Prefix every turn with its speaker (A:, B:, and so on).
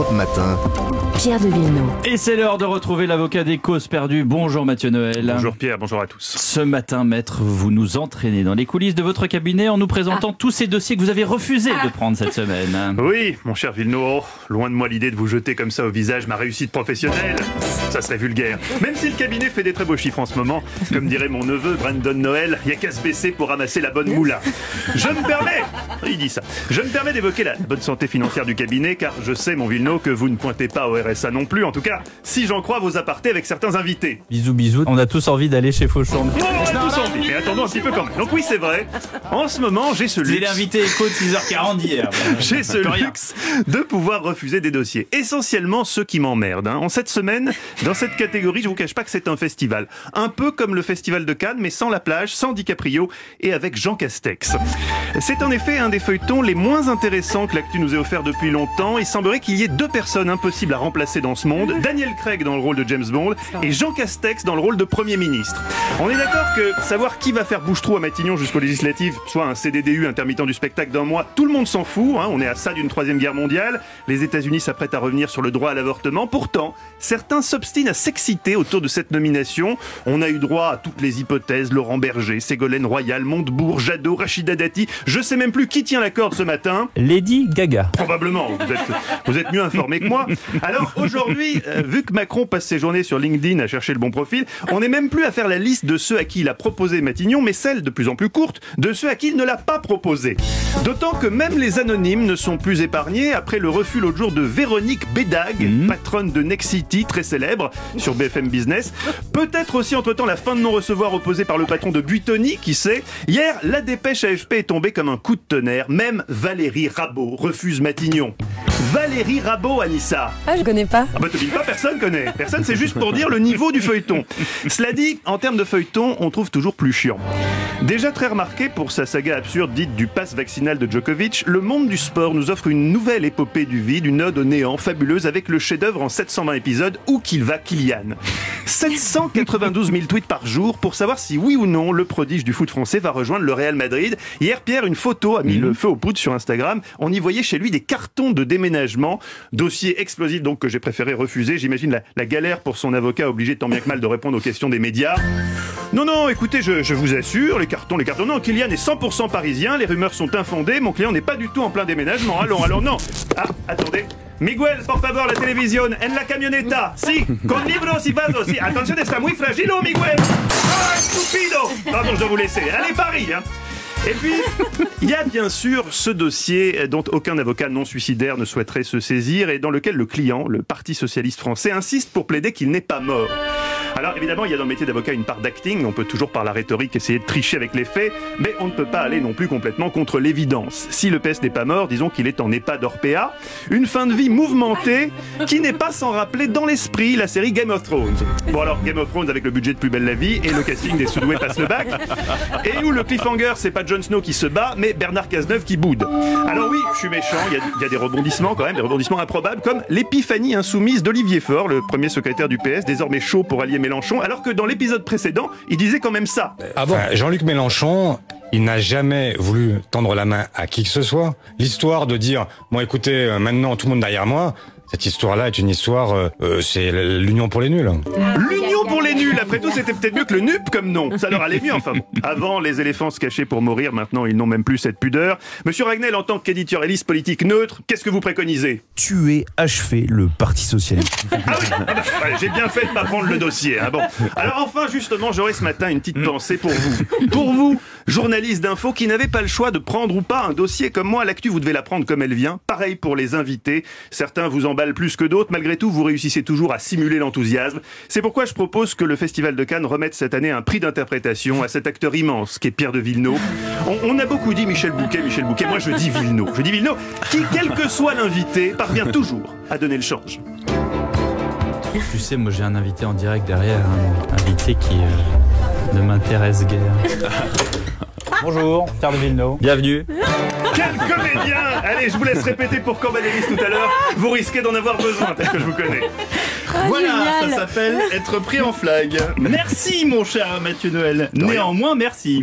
A: Europe Matin.
B: Pierre de Villeneuve.
C: Et c'est l'heure de retrouver l'avocat des causes perdues. Bonjour Mathieu Noël.
D: Bonjour Pierre, bonjour à tous.
C: Ce matin, maître, vous nous entraînez dans les coulisses de votre cabinet en nous présentant tous ces dossiers que vous avez refusé de prendre cette semaine.
D: Oui, mon cher Villeneuve, loin de moi l'idée de vous jeter comme ça au visage ma réussite professionnelle. Ça serait vulgaire. Même si le cabinet fait des très beaux chiffres en ce moment, comme dirait mon neveu Brandon Noël, il n'y a qu'à se baisser pour ramasser la bonne moula. Je me permets, il dit ça, je me permets d'évoquer la bonne santé financière du cabinet car je sais, mon Villeneuve, que vous ne pointez pas au RSA non plus. En tout cas, si j'en crois vos apartés avec certains invités.
C: Bisous, bisous. On a tous envie d'aller chez Fauchon.
D: Non, on a tous envie, mais attendons un petit peu quand même. Donc oui, c'est vrai. En ce moment, j'ai ce
C: C'est
D: luxe.
C: l'invité écho de 6h40 d'hier.
D: J'ai ce luxe de pouvoir refuser des dossiers. Essentiellement ceux qui m'emmerdent. hein. En cette semaine, dans cette catégorie, je vous cache pas que c'est un festival. Un peu comme le festival de Cannes, mais sans la plage, sans DiCaprio et avec Jean Castex. C'est en effet un des feuilletons les moins intéressants que l'actu nous ait offert depuis longtemps. Il semblerait qu'il y ait deux personnes impossibles à remplacer dans ce monde. Daniel Craig dans le rôle de James Bond et Jean Castex dans le rôle de Premier ministre. On est d'accord que savoir qui va faire bouche-trou à Matignon jusqu'aux législatives, soit un CDDU intermittent du spectacle d'un mois, tout le monde s'en fout. hein. On est à ça d'une troisième guerre mondiale. Les États-Unis s'apprêtent à revenir sur le droit à l'avortement. Pourtant, certains s'obstinent à s'exciter autour de cette nomination. On a eu droit à toutes les hypothèses Laurent Berger, Ségolène Royal, Montebourg, Jadot, Rachida Dati. Je sais même plus qui tient la corde ce matin.
C: Lady Gaga.
D: Probablement, vous êtes, vous êtes mieux informé que moi. Alors aujourd'hui, euh, vu que Macron passe ses journées sur LinkedIn à chercher le bon profil, on n'est même plus à faire la liste de ceux à qui il a proposé Matignon, mais celle de plus en plus courte de ceux à qui il ne l'a pas proposé. D'autant que même les anonymes ne sont plus épargnés après le refus l'autre jour de Véronique Bédag, patronne de Nexity, très célèbre, sur BFM Business. Peut-être aussi entre-temps la fin de non-recevoir opposée par le patron de Buitoni, qui sait. Hier, la dépêche AFP est tombée comme un coup de tonnerre. Même Valérie Rabault refuse Matignon. Valérie Rabault, Anissa.
E: Ah, je connais pas.
D: Ah bah dis pas, personne connaît. Personne, c'est juste pour dire le niveau du feuilleton. Cela dit, en termes de feuilleton, on trouve toujours plus chiant. Déjà très remarqué pour sa saga absurde dite du pass vaccinal de Djokovic, le monde du sport nous offre une nouvelle épopée du vide, une ode au néant fabuleuse avec le chef-d'œuvre en 720 épisodes Où qu'il va Kylian. 792 000 tweets par jour pour savoir si oui ou non le prodige du foot français va rejoindre le Real Madrid. Hier, Pierre, une photo a mis le feu aux poudres sur Instagram. On y voyait chez lui des cartons de déménagement. Dossier explosif donc que j'ai préféré refuser. J'imagine la, la galère pour son avocat obligé tant bien que mal de répondre aux questions des médias. Non, non, écoutez, je, je vous assure, les cartons, les cartons. Non, Kylian est 100% parisien, les rumeurs sont infondées, mon client n'est pas du tout en plein déménagement. Allons, alors non. Ah, attendez. Miguel, por favor, la télévision, en la camioneta. Si, con libros y vasos. Si, attention, está muy fragilo, Miguel. Ah, stupido. Pardon, je dois vous laisser. Allez, Paris, hein. Et puis, il y a bien sûr ce dossier dont aucun avocat non suicidaire ne souhaiterait se saisir et dans lequel le client, le Parti socialiste français, insiste pour plaider qu'il n'est pas mort. Alors évidemment, il y a dans le métier d'avocat une part d'acting, on peut toujours par la rhétorique essayer de tricher avec les faits, mais on ne peut pas aller non plus complètement contre l'évidence. Si le PS n'est pas mort, disons qu'il est en état d'Orpea, une fin de vie mouvementée qui n'est pas sans rappeler dans l'esprit la série Game of Thrones. Bon alors, Game of Thrones avec le budget de Plus belle la vie et le casting des Soudoués passe le bac, et où le cliffhanger, c'est pas Jon Snow qui se bat, mais Bernard Cazeneuve qui boude. Alors oui, je suis méchant, il y, y a des rebondissements quand même, des rebondissements improbables, comme l'épiphanie insoumise d'Olivier Faure, le premier secrétaire du PS, désormais chaud pour allier Mélenchon, alors que dans l'épisode précédent, il disait quand même ça.
F: Ah bon Jean-Luc Mélenchon, il n'a jamais voulu tendre la main à qui que ce soit. L'histoire de dire, bon écoutez, euh, maintenant tout le monde derrière moi, cette histoire-là est une histoire, euh, euh, c'est l'union pour les nuls.
D: L'union pour nuls, après tout, c'était peut-être mieux que le NUP comme nom. Ça leur allait mieux, enfin. bon. Avant, les éléphants se cachaient pour mourir, maintenant, ils n'ont même plus cette pudeur. Monsieur Ragnel, en tant qu'éditorialiste politique neutre, qu'est-ce que vous préconisez?
G: Tuer, achever le Parti Socialiste.
D: Ah oui, ah bah, j'ai bien fait de pas prendre le dossier. hein, bon. Alors enfin, justement, j'aurais ce matin une petite pensée pour vous. Pour vous, journaliste d'info qui n'avez pas le choix de prendre ou pas un dossier comme moi, l'actu, vous devez la prendre comme elle vient. Pareil pour les invités. Certains vous emballent plus que d'autres. Malgré tout, vous réussissez toujours à simuler l'enthousiasme. C'est pourquoi je propose que le Festival de Cannes remette cette année un prix d'interprétation à cet acteur immense qu'est Pierre de Villeneuve. On, on a beaucoup dit Michel Bouquet, Michel Bouquet. Moi, je dis Villeneuve. Je dis Villeneuve, qui, quel que soit l'invité, parvient toujours à donner le change.
C: Tu sais, moi j'ai un invité en direct derrière, un invité qui euh, ne m'intéresse guère. Bonjour, Pierre de Villeneuve. Bienvenue.
D: Quel comédien Allez, je vous laisse répéter pour Cambadélis tout à l'heure. Vous risquez d'en avoir besoin, parce que je vous connais.
E: Voilà,
A: ça s'appelle être pris en flag.
C: Merci mon cher Mathieu Noël. Néanmoins, merci.